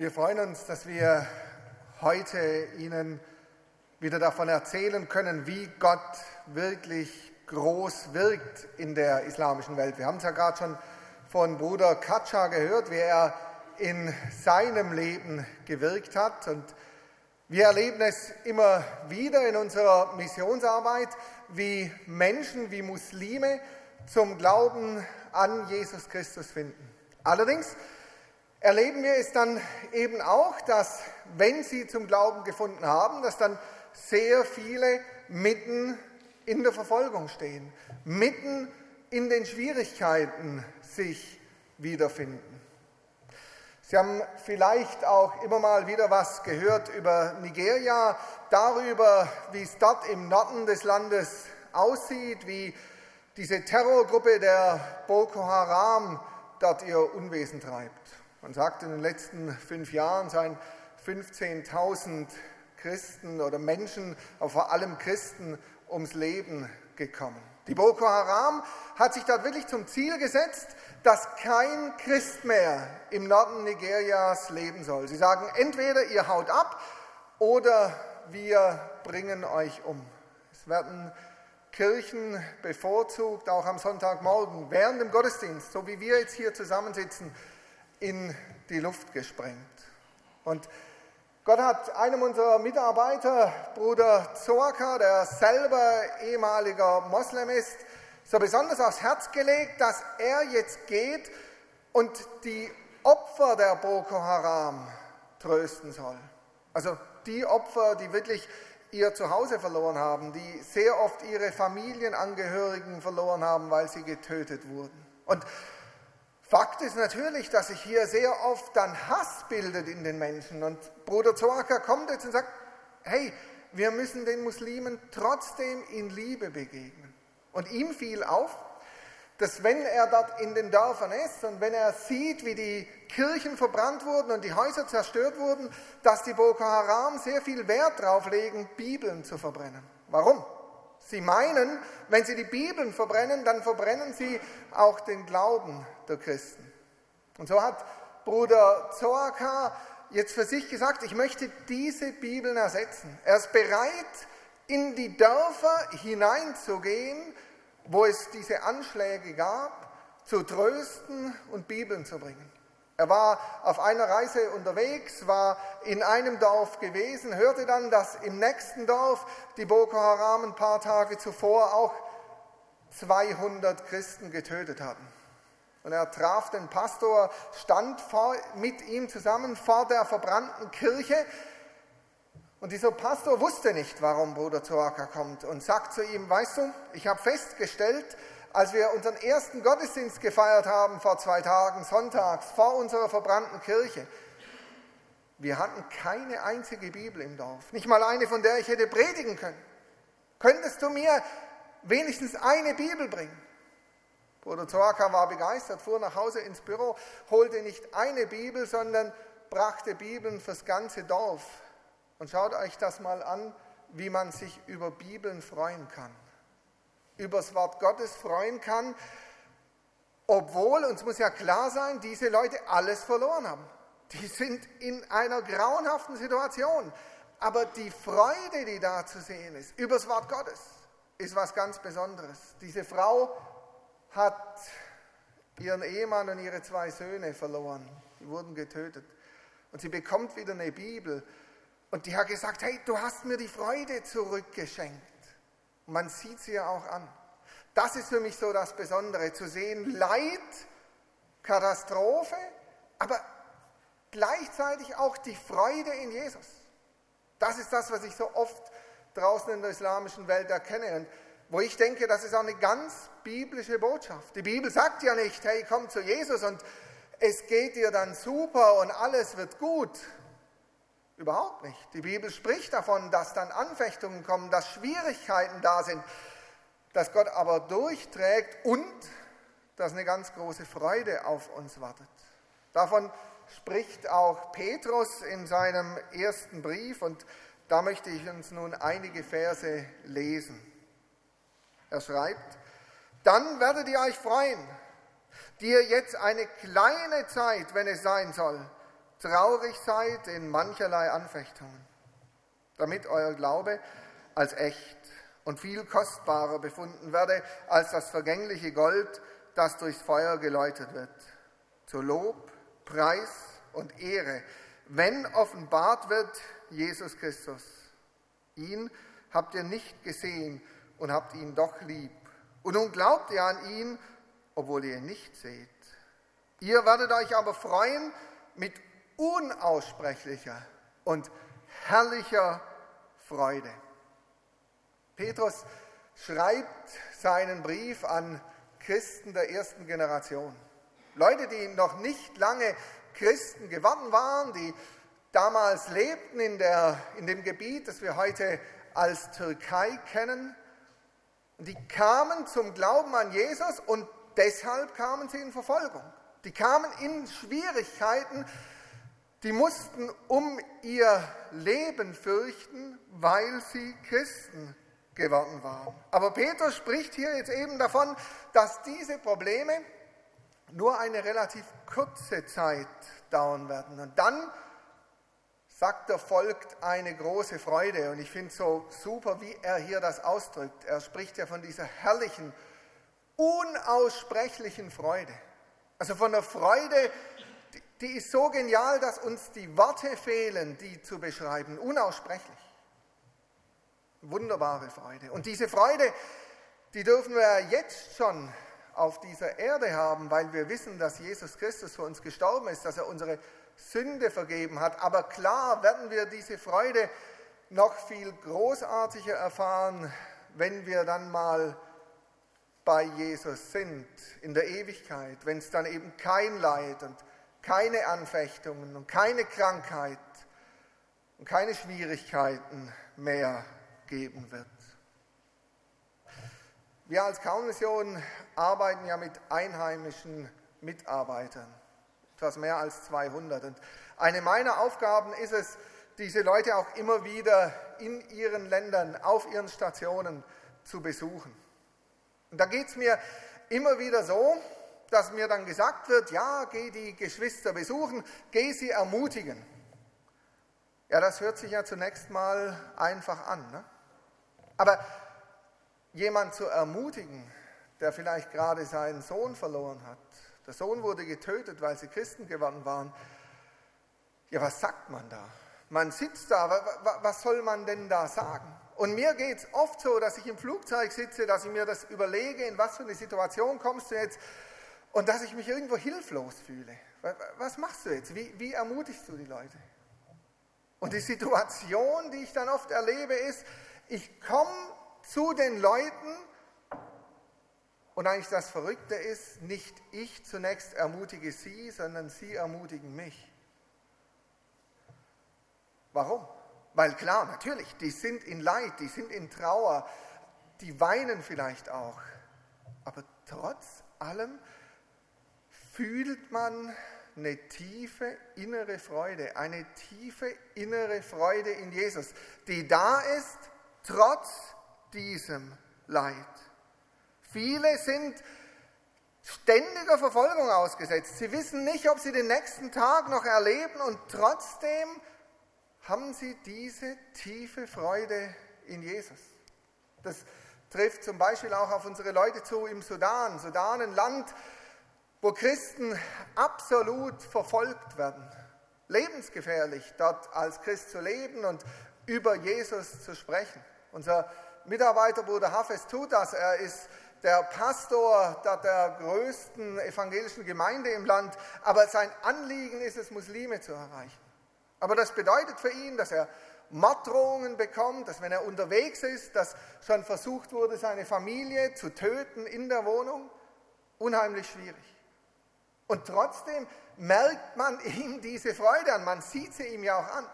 Wir freuen uns, dass wir heute Ihnen wieder davon erzählen können, wie Gott wirklich groß wirkt in der islamischen Welt. Wir haben es ja gerade schon von Bruder Katscha gehört, wie er in seinem Leben gewirkt hat. Und wir erleben es immer wieder in unserer Missionsarbeit, wie Menschen, wie Muslime zum Glauben an Jesus Christus finden. Allerdings erleben wir es dann eben auch, dass wenn sie zum Glauben gefunden haben, dass dann sehr viele mitten in der Verfolgung stehen, mitten in den Schwierigkeiten sich wiederfinden. Sie haben vielleicht auch immer mal wieder was gehört über Nigeria, darüber, wie es dort im Norden des Landes aussieht, wie diese Terrorgruppe der Boko Haram dort ihr Unwesen treibt. Man sagt, in den letzten fünf Jahren seien 15.000 Christen oder Menschen, aber vor allem Christen, ums Leben gekommen. Die Boko Haram hat sich dort wirklich zum Ziel gesetzt, dass kein Christ mehr im Norden Nigerias leben soll. Sie sagen, entweder ihr haut ab oder wir bringen euch um. Es werden Kirchen bevorzugt, auch am Sonntagmorgen, während dem Gottesdienst, so wie wir jetzt hier zusammensitzen, in die Luft gesprengt. Und Gott hat einem unserer Mitarbeiter, Bruder Zoaka, der selber ehemaliger Moslem ist, so besonders aufs Herz gelegt, dass er jetzt geht und die Opfer der Boko Haram trösten soll. Also die Opfer, die wirklich ihr Zuhause verloren haben, die sehr oft ihre Familienangehörigen verloren haben, weil sie getötet wurden. Und Fakt ist natürlich, dass sich hier sehr oft dann Hass bildet in den Menschen. Und Bruder Zoaka kommt jetzt und sagt, hey, wir müssen den Muslimen trotzdem in Liebe begegnen. Und ihm fiel auf, dass wenn er dort in den Dörfern ist und wenn er sieht, wie die Kirchen verbrannt wurden und die Häuser zerstört wurden, dass die Boko Haram sehr viel Wert darauf legen, Bibeln zu verbrennen. Warum? Sie meinen, wenn sie die Bibeln verbrennen, dann verbrennen sie auch den Glauben der Christen. Und so hat Bruder Zoaka jetzt für sich gesagt, ich möchte diese Bibeln ersetzen. Er ist bereit, in die Dörfer hineinzugehen, wo es diese Anschläge gab, zu trösten und Bibeln zu bringen. Er war auf einer Reise unterwegs, war in einem Dorf gewesen, hörte dann, dass im nächsten Dorf die Boko Haram ein paar Tage zuvor auch 200 Christen getötet hatten. Und er traf den Pastor, stand vor, mit ihm zusammen vor der verbrannten Kirche. Und dieser Pastor wusste nicht, warum Bruder Zoaka kommt und sagt zu ihm, weißt du, ich habe festgestellt, als wir unseren ersten Gottesdienst gefeiert haben vor zwei Tagen, sonntags, vor unserer verbrannten Kirche, wir hatten keine einzige Bibel im Dorf, nicht mal eine, von der ich hätte predigen können. Könntest du mir wenigstens eine Bibel bringen? Bruder Zoaka war begeistert, fuhr nach Hause ins Büro, holte nicht eine Bibel, sondern brachte Bibeln fürs ganze Dorf. Und schaut euch das mal an, wie man sich über Bibeln freuen kann übers Wort Gottes freuen kann, obwohl, uns muss ja klar sein, diese Leute alles verloren haben. Die sind in einer grauenhaften Situation. Aber die Freude, die da zu sehen ist, übers Wort Gottes, ist was ganz Besonderes. Diese Frau hat ihren Ehemann und ihre zwei Söhne verloren. Die wurden getötet. Und sie bekommt wieder eine Bibel. Und die hat gesagt, hey, du hast mir die Freude zurückgeschenkt. Man sieht sie ja auch an. Das ist für mich so das Besondere, zu sehen Leid, Katastrophe, aber gleichzeitig auch die Freude in Jesus. Das ist das, was ich so oft draußen in der islamischen Welt erkenne und wo ich denke, das ist auch eine ganz biblische Botschaft. Die Bibel sagt ja nicht, hey, komm zu Jesus und es geht dir dann super und alles wird gut. Überhaupt nicht. Die Bibel spricht davon, dass dann Anfechtungen kommen, dass Schwierigkeiten da sind, dass Gott aber durchträgt und dass eine ganz große Freude auf uns wartet. Davon spricht auch Petrus in seinem ersten Brief und da möchte ich uns nun einige Verse lesen. Er schreibt, dann werdet ihr euch freuen, die ihr jetzt eine kleine Zeit, wenn es sein soll, traurig seid in mancherlei Anfechtungen, damit euer Glaube als echt und viel kostbarer befunden werde als das vergängliche Gold, das durchs Feuer geläutert wird, zu Lob, Preis und Ehre, wenn offenbart wird Jesus Christus. Ihn habt ihr nicht gesehen und habt ihn doch lieb. Und nun glaubt ihr an ihn, obwohl ihr ihn nicht seht. Ihr werdet euch aber freuen mit unaussprechlicher und herrlicher Freude. Petrus schreibt seinen Brief an Christen der ersten Generation. Leute, die noch nicht lange Christen geworden waren, die damals lebten in, der, in dem Gebiet, das wir heute als Türkei kennen. Die kamen zum Glauben an Jesus und deshalb kamen sie in Verfolgung. Die kamen in Schwierigkeiten, die mussten um ihr Leben fürchten, weil sie Christen geworden waren. Aber Petrus spricht hier jetzt eben davon, dass diese Probleme nur eine relativ kurze Zeit dauern werden. Und dann, sagt er, folgt eine große Freude. Und ich finde es so super, wie er hier das ausdrückt. Er spricht ja von dieser herrlichen, unaussprechlichen Freude. Also von der Freude, die ist so genial, dass uns die Worte fehlen, die zu beschreiben. Unaussprechlich. Wunderbare Freude. Und diese Freude, die dürfen wir jetzt schon auf dieser Erde haben, weil wir wissen, dass Jesus Christus für uns gestorben ist, dass er unsere Sünde vergeben hat. Aber klar werden wir diese Freude noch viel großartiger erfahren, wenn wir dann mal bei Jesus sind in der Ewigkeit, wenn es dann eben kein Leid und keine Anfechtungen und keine Krankheit und keine Schwierigkeiten mehr geben wird. Wir als Kaunmission arbeiten ja mit einheimischen Mitarbeitern, etwas mehr als 200. Und eine meiner Aufgaben ist es, diese Leute auch immer wieder in ihren Ländern, auf ihren Stationen zu besuchen. Und da geht es mir immer wieder so, dass mir dann gesagt wird, ja, geh die Geschwister besuchen, geh sie ermutigen. Ja, das hört sich ja zunächst mal einfach an. Ne? Aber jemand zu ermutigen, der vielleicht gerade seinen Sohn verloren hat, der Sohn wurde getötet, weil sie Christen geworden waren, ja, was sagt man da? Man sitzt da, was soll man denn da sagen? Und mir geht es oft so, dass ich im Flugzeug sitze, dass ich mir das überlege, in was für eine Situation kommst du jetzt und dass ich mich irgendwo hilflos fühle. Was machst du jetzt? Wie, wie ermutigst du die Leute? Und die Situation, die ich dann oft erlebe, ist, ich komme zu den Leuten und eigentlich das Verrückte ist, nicht ich zunächst ermutige sie, sondern sie ermutigen mich. Warum? Weil klar, natürlich, die sind in Leid, die sind in Trauer, die weinen vielleicht auch. Aber trotz allem fühlt man eine tiefe innere Freude, eine tiefe innere Freude in Jesus, die da ist trotz diesem Leid. Viele sind ständiger Verfolgung ausgesetzt. Sie wissen nicht, ob sie den nächsten Tag noch erleben und trotzdem haben sie diese tiefe Freude in Jesus. Das trifft zum Beispiel auch auf unsere Leute zu im Sudan. Sudan, ein Land, wo Christen absolut verfolgt werden. Lebensgefährlich, dort als Christ zu leben und über Jesus zu sprechen. Unser Mitarbeiterbruder Hafes tut das. Er ist der Pastor der größten evangelischen Gemeinde im Land, aber sein Anliegen ist es, Muslime zu erreichen. Aber das bedeutet für ihn, dass er Morddrohungen bekommt, dass wenn er unterwegs ist, dass schon versucht wurde, seine Familie zu töten in der Wohnung. Unheimlich schwierig. Und trotzdem merkt man ihm diese Freude an, man sieht sie ihm ja auch an.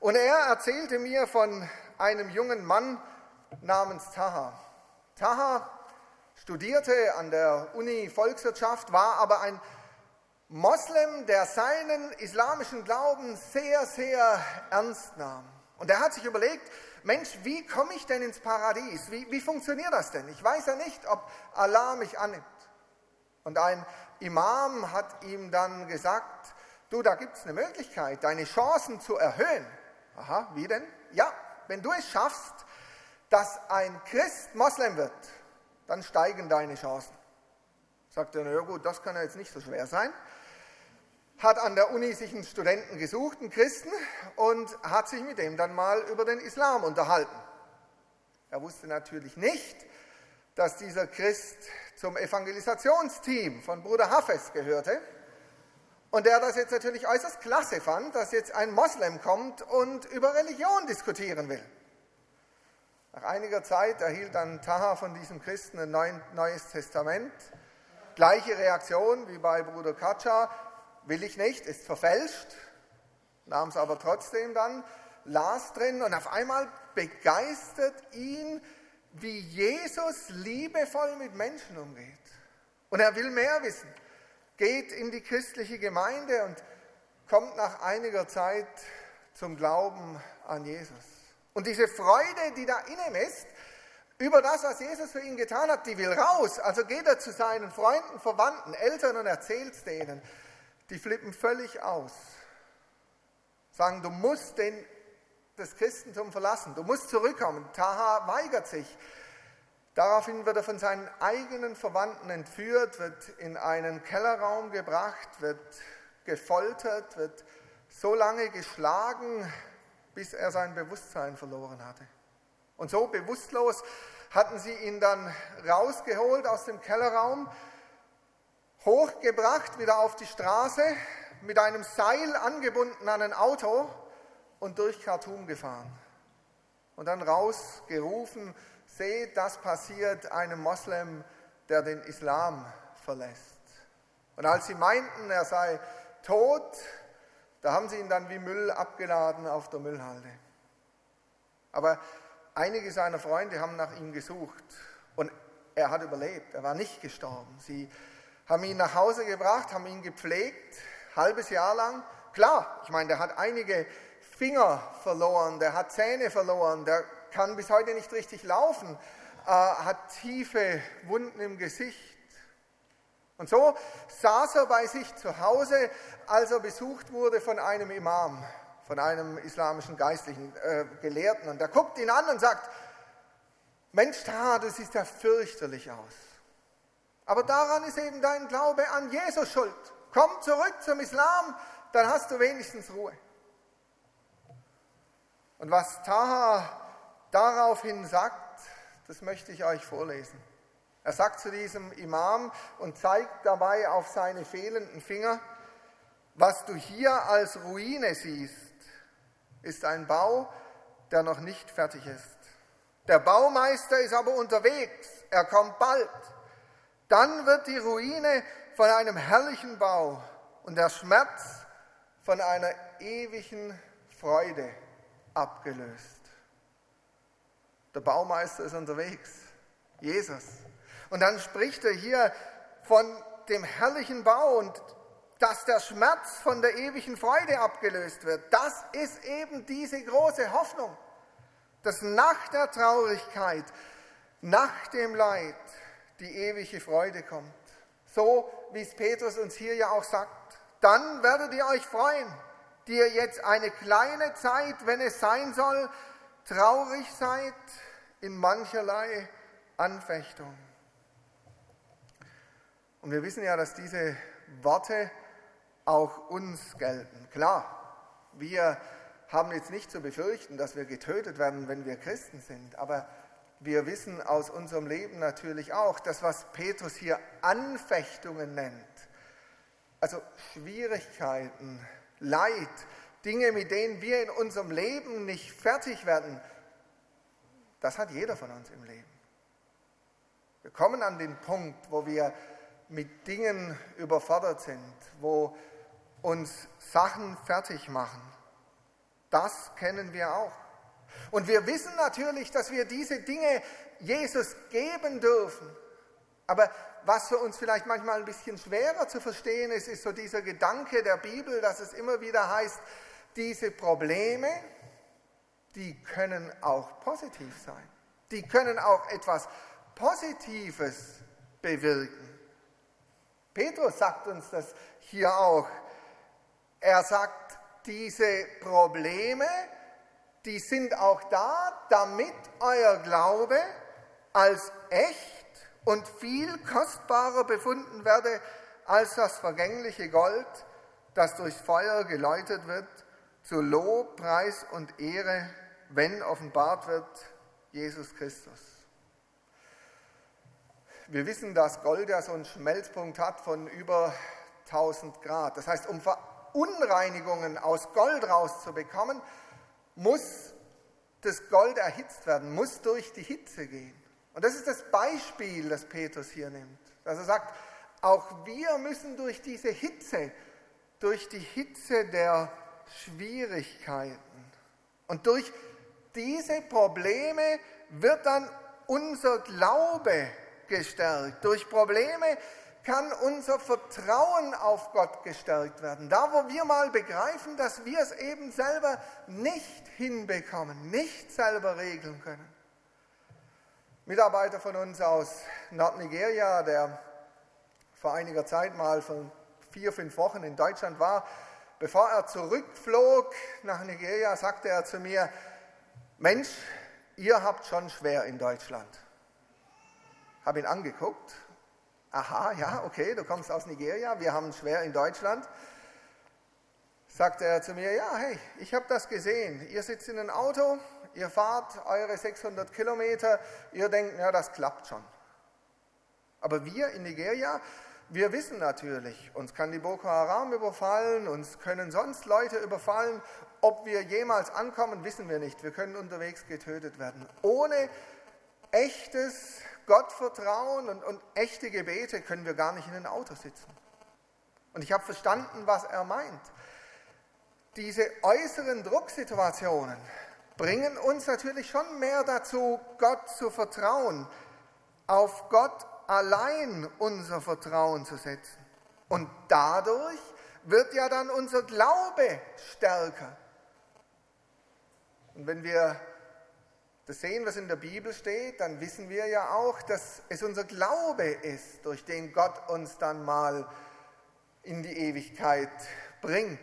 Und er erzählte mir von einem jungen Mann namens Taha. Taha studierte an der Uni Volkswirtschaft, war aber ein Moslem, der seinen islamischen Glauben sehr, sehr ernst nahm. Und er hat sich überlegt, Mensch, wie komme ich denn ins Paradies? Wie, wie funktioniert das denn? Ich weiß ja nicht, ob Allah mich annimmt. Und ein Imam hat ihm dann gesagt, du, da gibt es eine Möglichkeit, deine Chancen zu erhöhen. Aha, wie denn? Ja, wenn du es schaffst, dass ein Christ Moslem wird, dann steigen deine Chancen. Sagt er, na ja gut, das kann ja jetzt nicht so schwer sein. Hat an der Uni sich einen Studenten gesucht, einen Christen, und hat sich mit dem dann mal über den Islam unterhalten. Er wusste natürlich nicht, dass dieser Christ zum Evangelisationsteam von Bruder Hafez gehörte und der das jetzt natürlich äußerst klasse fand, dass jetzt ein Moslem kommt und über Religion diskutieren will. Nach einiger Zeit erhielt dann Taha von diesem Christen ein neues Testament. Gleiche Reaktion wie bei Bruder Katscha, will ich nicht, ist verfälscht, nahm es aber trotzdem dann, las drin und auf einmal begeistert ihn, wie Jesus liebevoll mit Menschen umgeht. Und er will mehr wissen, geht in die christliche Gemeinde und kommt nach einiger Zeit zum Glauben an Jesus. Und diese Freude, die da in ihm ist, über das, was Jesus für ihn getan hat, die will raus. Also geht er zu seinen Freunden, Verwandten, Eltern und erzählt denen. Die flippen völlig aus. Sagen, du musst den das Christentum verlassen. Du musst zurückkommen. Taha weigert sich. Daraufhin wird er von seinen eigenen Verwandten entführt, wird in einen Kellerraum gebracht, wird gefoltert, wird so lange geschlagen, bis er sein Bewusstsein verloren hatte. Und so bewusstlos hatten sie ihn dann rausgeholt aus dem Kellerraum, hochgebracht wieder auf die Straße, mit einem Seil angebunden an ein Auto und durch Khartoum gefahren. Und dann rausgerufen, seht, das passiert einem Moslem, der den Islam verlässt. Und als sie meinten, er sei tot, da haben sie ihn dann wie Müll abgeladen auf der Müllhalde. Aber einige seiner Freunde haben nach ihm gesucht und er hat überlebt, er war nicht gestorben. Sie haben ihn nach Hause gebracht, haben ihn gepflegt, halbes Jahr lang. Klar, ich meine, der hat einige Finger verloren, der hat Zähne verloren, der kann bis heute nicht richtig laufen, äh, hat tiefe Wunden im Gesicht. Und so saß er bei sich zu Hause, als er besucht wurde von einem Imam, von einem islamischen geistlichen äh, Gelehrten. Und der guckt ihn an und sagt, Mensch, da, du siehst ja fürchterlich aus. Aber daran ist eben dein Glaube an Jesus schuld. Komm zurück zum Islam, dann hast du wenigstens Ruhe. Und was Taha daraufhin sagt, das möchte ich euch vorlesen. Er sagt zu diesem Imam und zeigt dabei auf seine fehlenden Finger, was du hier als Ruine siehst, ist ein Bau, der noch nicht fertig ist. Der Baumeister ist aber unterwegs, er kommt bald. Dann wird die Ruine von einem herrlichen Bau und der Schmerz von einer ewigen Freude abgelöst. Der Baumeister ist unterwegs, Jesus. Und dann spricht er hier von dem herrlichen Bau und dass der Schmerz von der ewigen Freude abgelöst wird. Das ist eben diese große Hoffnung, dass nach der Traurigkeit, nach dem Leid die ewige Freude kommt. So wie es Petrus uns hier ja auch sagt. Dann werdet ihr euch freuen die ihr jetzt eine kleine Zeit, wenn es sein soll, traurig seid in mancherlei Anfechtung. Und wir wissen ja, dass diese Worte auch uns gelten. Klar, wir haben jetzt nicht zu befürchten, dass wir getötet werden, wenn wir Christen sind, aber wir wissen aus unserem Leben natürlich auch, dass was Petrus hier Anfechtungen nennt, also Schwierigkeiten, Leid, Dinge, mit denen wir in unserem Leben nicht fertig werden, das hat jeder von uns im Leben. Wir kommen an den Punkt, wo wir mit Dingen überfordert sind, wo uns Sachen fertig machen. Das kennen wir auch. Und wir wissen natürlich, dass wir diese Dinge Jesus geben dürfen. Aber was für uns vielleicht manchmal ein bisschen schwerer zu verstehen ist, ist so dieser Gedanke der Bibel, dass es immer wieder heißt, diese Probleme, die können auch positiv sein. Die können auch etwas Positives bewirken. Petrus sagt uns das hier auch. Er sagt, diese Probleme, die sind auch da, damit euer Glaube als echt und viel kostbarer befunden werde als das vergängliche Gold, das durchs Feuer geläutet wird, zu Lob, Preis und Ehre, wenn offenbart wird Jesus Christus. Wir wissen, dass Gold ja so einen Schmelzpunkt hat von über 1000 Grad. Das heißt, um Verunreinigungen aus Gold rauszubekommen, muss das Gold erhitzt werden, muss durch die Hitze gehen. Und das ist das Beispiel, das Petrus hier nimmt. Dass er sagt, auch wir müssen durch diese Hitze, durch die Hitze der Schwierigkeiten und durch diese Probleme wird dann unser Glaube gestärkt. Durch Probleme kann unser Vertrauen auf Gott gestärkt werden. Da, wo wir mal begreifen, dass wir es eben selber nicht hinbekommen, nicht selber regeln können. Mitarbeiter von uns aus Nordnigeria, der vor einiger Zeit mal von vier, fünf Wochen in Deutschland war, bevor er zurückflog nach Nigeria, sagte er zu mir, Mensch, ihr habt schon schwer in Deutschland. Habe ihn angeguckt. Aha, ja, okay, du kommst aus Nigeria, wir haben schwer in Deutschland. Sagte er zu mir, ja, hey, ich habe das gesehen. Ihr sitzt in einem Auto, ihr fahrt eure 600 Kilometer, ihr denkt, ja, das klappt schon. Aber wir in Nigeria, wir wissen natürlich, uns kann die Boko Haram überfallen, uns können sonst Leute überfallen. Ob wir jemals ankommen, wissen wir nicht. Wir können unterwegs getötet werden. Ohne echtes Gottvertrauen und, und echte Gebete können wir gar nicht in ein Auto sitzen. Und ich habe verstanden, was er meint. Diese äußeren Drucksituationen bringen uns natürlich schon mehr dazu, Gott zu vertrauen, auf Gott allein unser Vertrauen zu setzen. Und dadurch wird ja dann unser Glaube stärker. Und wenn wir das sehen, was in der Bibel steht, dann wissen wir ja auch, dass es unser Glaube ist, durch den Gott uns dann mal in die Ewigkeit bringt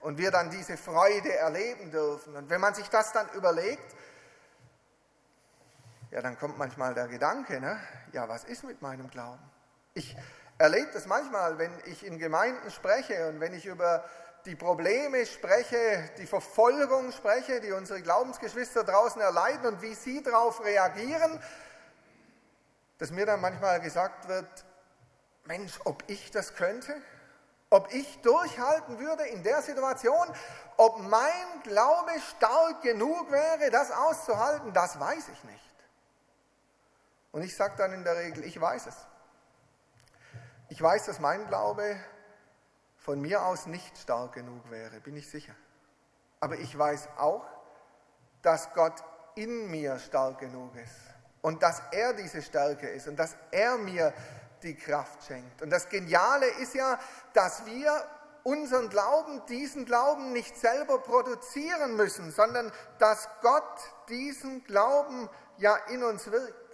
und wir dann diese Freude erleben dürfen. Und wenn man sich das dann überlegt, ja, dann kommt manchmal der Gedanke, ne? ja, was ist mit meinem Glauben? Ich erlebe das manchmal, wenn ich in Gemeinden spreche und wenn ich über die Probleme spreche, die Verfolgung spreche, die unsere Glaubensgeschwister draußen erleiden und wie sie darauf reagieren, dass mir dann manchmal gesagt wird, Mensch, ob ich das könnte, ob ich durchhalten würde in der Situation, ob mein Glaube stark genug wäre, das auszuhalten, das weiß ich nicht. Und ich sage dann in der Regel, ich weiß es. Ich weiß, dass mein Glaube von mir aus nicht stark genug wäre, bin ich sicher. Aber ich weiß auch, dass Gott in mir stark genug ist und dass er diese Stärke ist und dass er mir die Kraft schenkt. Und das Geniale ist ja, dass wir unseren Glauben, diesen Glauben nicht selber produzieren müssen, sondern dass Gott diesen Glauben ja in uns wirkt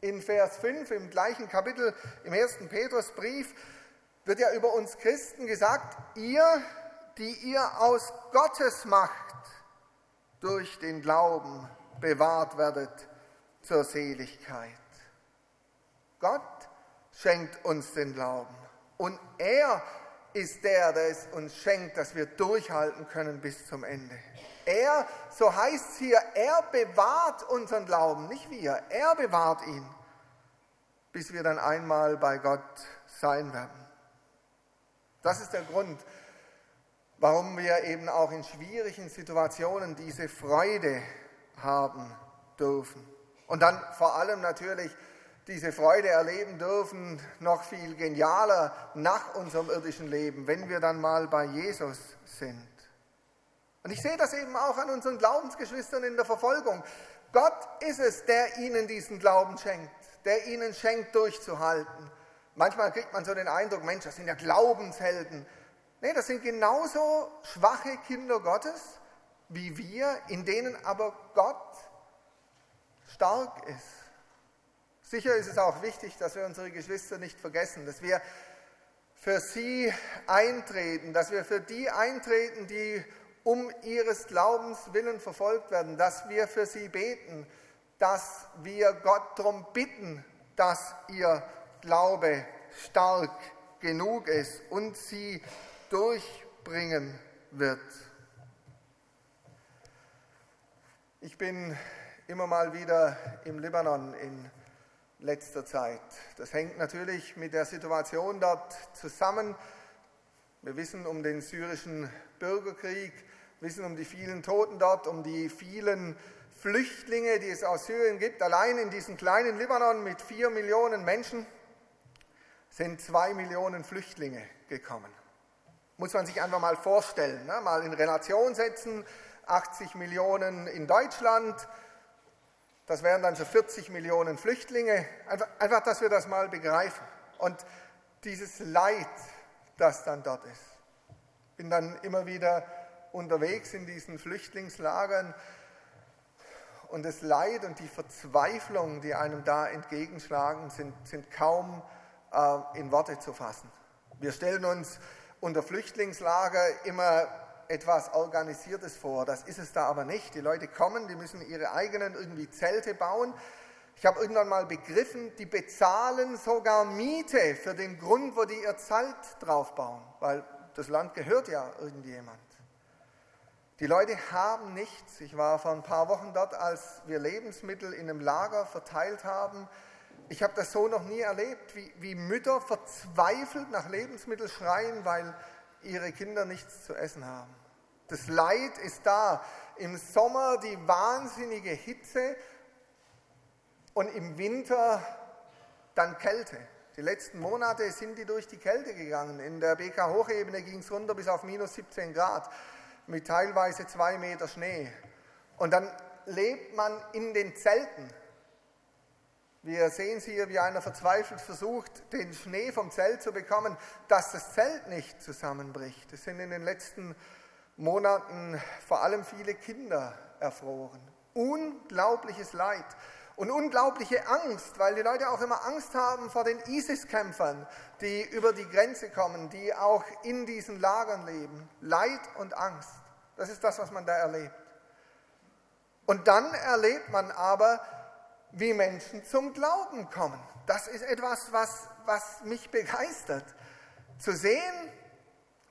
in Vers 5 im gleichen Kapitel im ersten Petrusbrief wird ja über uns Christen gesagt, ihr, die ihr aus Gottes Macht durch den Glauben bewahrt werdet zur Seligkeit. Gott schenkt uns den Glauben und er ist der, der es uns schenkt, dass wir durchhalten können bis zum Ende. Er, so heißt es hier, er bewahrt unseren Glauben, nicht wir, er bewahrt ihn, bis wir dann einmal bei Gott sein werden. Das ist der Grund, warum wir eben auch in schwierigen Situationen diese Freude haben dürfen. Und dann vor allem natürlich diese Freude erleben dürfen, noch viel genialer nach unserem irdischen Leben, wenn wir dann mal bei Jesus sind. Und ich sehe das eben auch an unseren Glaubensgeschwistern in der Verfolgung. Gott ist es, der ihnen diesen Glauben schenkt, der ihnen schenkt, durchzuhalten. Manchmal kriegt man so den Eindruck, Mensch, das sind ja Glaubenshelden. Nee, das sind genauso schwache Kinder Gottes wie wir, in denen aber Gott stark ist. Sicher ist es auch wichtig, dass wir unsere Geschwister nicht vergessen, dass wir für sie eintreten, dass wir für die eintreten, die um ihres Glaubens willen verfolgt werden, dass wir für sie beten, dass wir Gott darum bitten, dass ihr Glaube stark genug ist und sie durchbringen wird. Ich bin immer mal wieder im Libanon in letzter Zeit. Das hängt natürlich mit der Situation dort zusammen. Wir wissen um den syrischen Bürgerkrieg, wissen um die vielen Toten dort, um die vielen Flüchtlinge, die es aus Syrien gibt. Allein in diesem kleinen Libanon mit vier Millionen Menschen sind zwei Millionen Flüchtlinge gekommen. Muss man sich einfach mal vorstellen, ne? mal in Relation setzen. 80 Millionen in Deutschland, das wären dann so 40 Millionen Flüchtlinge. Einfach, einfach, dass wir das mal begreifen. Und dieses Leid, das dann dort ist. Bin dann immer wieder unterwegs in diesen Flüchtlingslagern und das Leid und die Verzweiflung, die einem da entgegenschlagen, sind, sind kaum äh, in Worte zu fassen. Wir stellen uns unter Flüchtlingslager immer etwas Organisiertes vor. Das ist es da aber nicht. Die Leute kommen, die müssen ihre eigenen irgendwie Zelte bauen. Ich habe irgendwann mal begriffen, die bezahlen sogar Miete für den Grund, wo die ihr Zelt drauf bauen, weil das Land gehört ja irgendjemand. Die Leute haben nichts. Ich war vor ein paar Wochen dort, als wir Lebensmittel in einem Lager verteilt haben. Ich habe das so noch nie erlebt, wie, wie Mütter verzweifelt nach Lebensmitteln schreien, weil ihre Kinder nichts zu essen haben. Das Leid ist da. Im Sommer die wahnsinnige Hitze und im Winter dann Kälte. Die letzten Monate sind die durch die Kälte gegangen. In der BK Hochebene ging es runter bis auf minus 17 Grad mit teilweise zwei Meter Schnee. Und dann lebt man in den Zelten. Wir sehen Sie hier, wie einer verzweifelt versucht, den Schnee vom Zelt zu bekommen, dass das Zelt nicht zusammenbricht. Es sind in den letzten Monaten vor allem viele Kinder erfroren. Unglaubliches Leid und unglaubliche Angst, weil die Leute auch immer Angst haben vor den ISIS-Kämpfern, die über die Grenze kommen, die auch in diesen Lagern leben. Leid und Angst, das ist das, was man da erlebt. Und dann erlebt man aber, wie Menschen zum Glauben kommen. Das ist etwas, was, was mich begeistert. Zu sehen,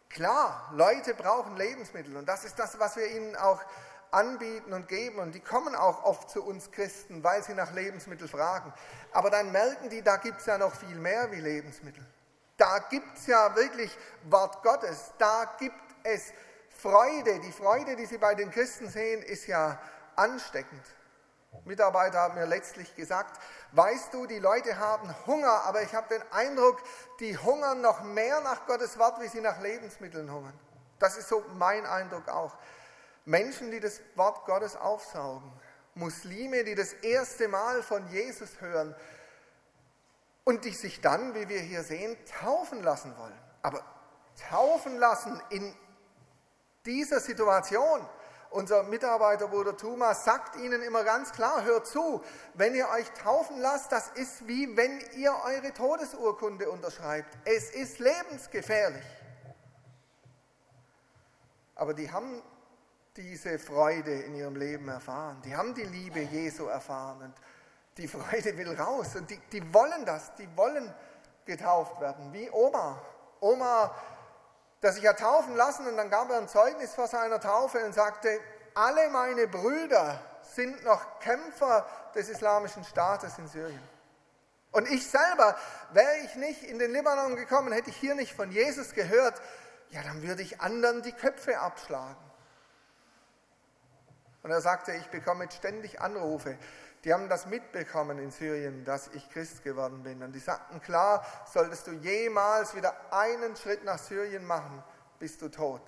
klar, Leute brauchen Lebensmittel und das ist das, was wir ihnen auch anbieten und geben. Und die kommen auch oft zu uns Christen, weil sie nach Lebensmitteln fragen. Aber dann merken die, da gibt es ja noch viel mehr wie Lebensmittel. Da gibt es ja wirklich Wort Gottes. Da gibt es Freude. Die Freude, die sie bei den Christen sehen, ist ja ansteckend. Mitarbeiter haben mir letztlich gesagt, weißt du, die Leute haben Hunger, aber ich habe den Eindruck, die hungern noch mehr nach Gottes Wort, wie sie nach Lebensmitteln hungern. Das ist so mein Eindruck auch. Menschen, die das Wort Gottes aufsaugen, Muslime, die das erste Mal von Jesus hören und die sich dann, wie wir hier sehen, taufen lassen wollen. Aber taufen lassen in dieser Situation, unser Mitarbeiterbruder Thomas sagt Ihnen immer ganz klar, hört zu, wenn ihr euch taufen lasst, das ist wie wenn ihr eure Todesurkunde unterschreibt. Es ist lebensgefährlich. Aber die haben diese Freude in ihrem Leben erfahren. Die haben die Liebe Jesu erfahren und die Freude will raus. Und die, die wollen das, die wollen getauft werden, wie Oma. Oma das sich hat taufen lassen und dann gab er ein Zeugnis vor seiner Taufe und sagte, alle meine Brüder sind noch Kämpfer des islamischen Staates in Syrien. Und ich selber, wäre ich nicht in den Libanon gekommen, hätte ich hier nicht von Jesus gehört, ja, dann würde ich anderen die Köpfe abschlagen. Und er sagte, ich bekomme jetzt ständig Anrufe. Die haben das mitbekommen in Syrien, dass ich Christ geworden bin. Und die sagten, klar, solltest du jemals wieder einen Schritt nach Syrien machen, bist du tot.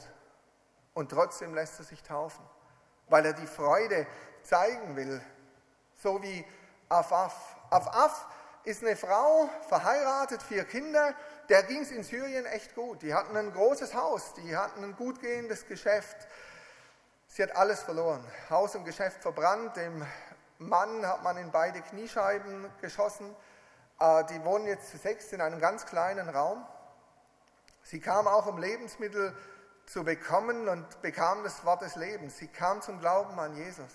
Und trotzdem lässt er sich taufen, weil er die Freude zeigen will. So wie Afaf. Afaf ist eine Frau, verheiratet, vier Kinder, der ging es in Syrien echt gut. Die hatten ein großes Haus, die hatten ein gut gehendes Geschäft. Sie hat alles verloren. Haus und Geschäft verbrannt, dem Mann hat man in beide Kniescheiben geschossen. Äh, die wohnen jetzt zu sechs in einem ganz kleinen Raum. Sie kam auch, um Lebensmittel zu bekommen und bekam das Wort des Lebens. Sie kam zum Glauben an Jesus.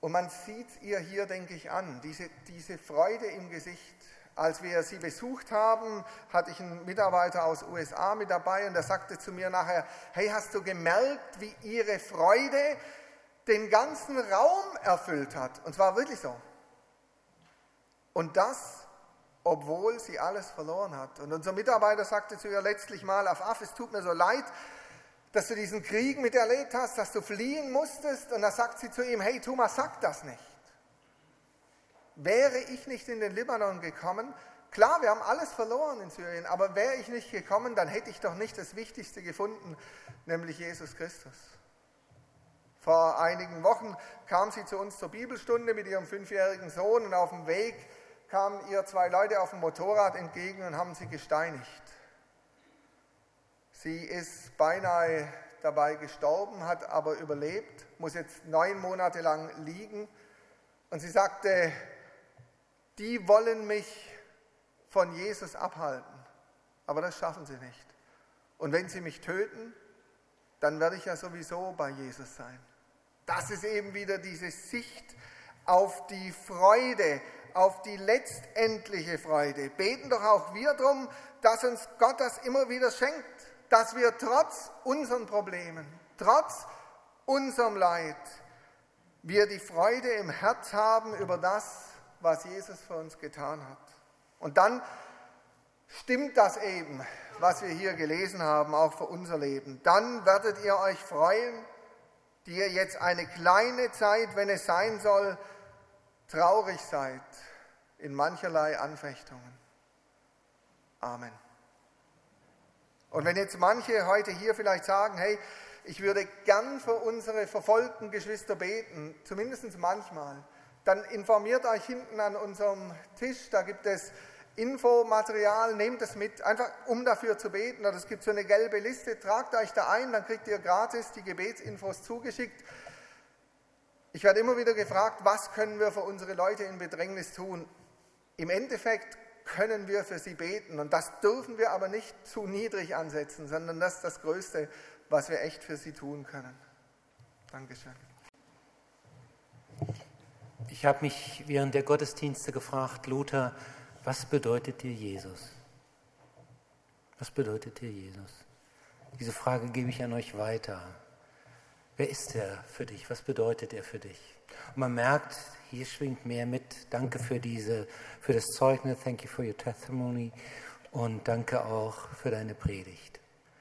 Und man sieht ihr hier, denke ich, an, diese, diese Freude im Gesicht. Als wir sie besucht haben, hatte ich einen Mitarbeiter aus USA mit dabei und der sagte zu mir nachher, hey, hast du gemerkt, wie ihre Freude den ganzen Raum erfüllt hat? Und zwar wirklich so. Und das, obwohl sie alles verloren hat. Und unser Mitarbeiter sagte zu ihr letztlich mal, auf Aff, es tut mir so leid, dass du diesen Krieg miterlebt hast, dass du fliehen musstest. Und da sagt sie zu ihm, hey Thomas, sag das nicht. Wäre ich nicht in den Libanon gekommen, klar, wir haben alles verloren in Syrien, aber wäre ich nicht gekommen, dann hätte ich doch nicht das Wichtigste gefunden, nämlich Jesus Christus. Vor einigen Wochen kam sie zu uns zur Bibelstunde mit ihrem fünfjährigen Sohn und auf dem Weg kamen ihr zwei Leute auf dem Motorrad entgegen und haben sie gesteinigt. Sie ist beinahe dabei gestorben, hat aber überlebt, muss jetzt neun Monate lang liegen. Und sie sagte, die wollen mich von Jesus abhalten. Aber das schaffen sie nicht. Und wenn sie mich töten, dann werde ich ja sowieso bei Jesus sein. Das ist eben wieder diese Sicht auf die Freude, auf die letztendliche Freude. Beten doch auch wir darum, dass uns Gott das immer wieder schenkt, dass wir trotz unseren Problemen, trotz unserem Leid, wir die Freude im Herz haben über das, was Jesus für uns getan hat. Und dann stimmt das eben, was wir hier gelesen haben, auch für unser Leben. Dann werdet ihr euch freuen, die ihr jetzt eine kleine Zeit, wenn es sein soll, traurig seid in mancherlei Anfechtungen. Amen. Und wenn jetzt manche heute hier vielleicht sagen, hey, ich würde gern für unsere verfolgten Geschwister beten, zumindest manchmal, dann informiert euch hinten an unserem Tisch, da gibt es Infomaterial, nehmt es mit, einfach um dafür zu beten. Es gibt so eine gelbe Liste, tragt euch da ein, dann kriegt ihr gratis die Gebetsinfos zugeschickt. Ich werde immer wieder gefragt, was können wir für unsere Leute in Bedrängnis tun? Im Endeffekt können wir für sie beten und das dürfen wir aber nicht zu niedrig ansetzen, sondern das ist das Größte, was wir echt für sie tun können. Dankeschön. Ich habe mich während der Gottesdienste gefragt, Luther, was bedeutet dir Jesus? Was bedeutet dir Jesus? Diese Frage gebe ich an euch weiter. Wer ist er für dich? Was bedeutet er für dich? Und man merkt, hier schwingt mehr mit. Danke für diese, für das Zeugnis. Thank you for your testimony. Und danke auch für deine Predigt.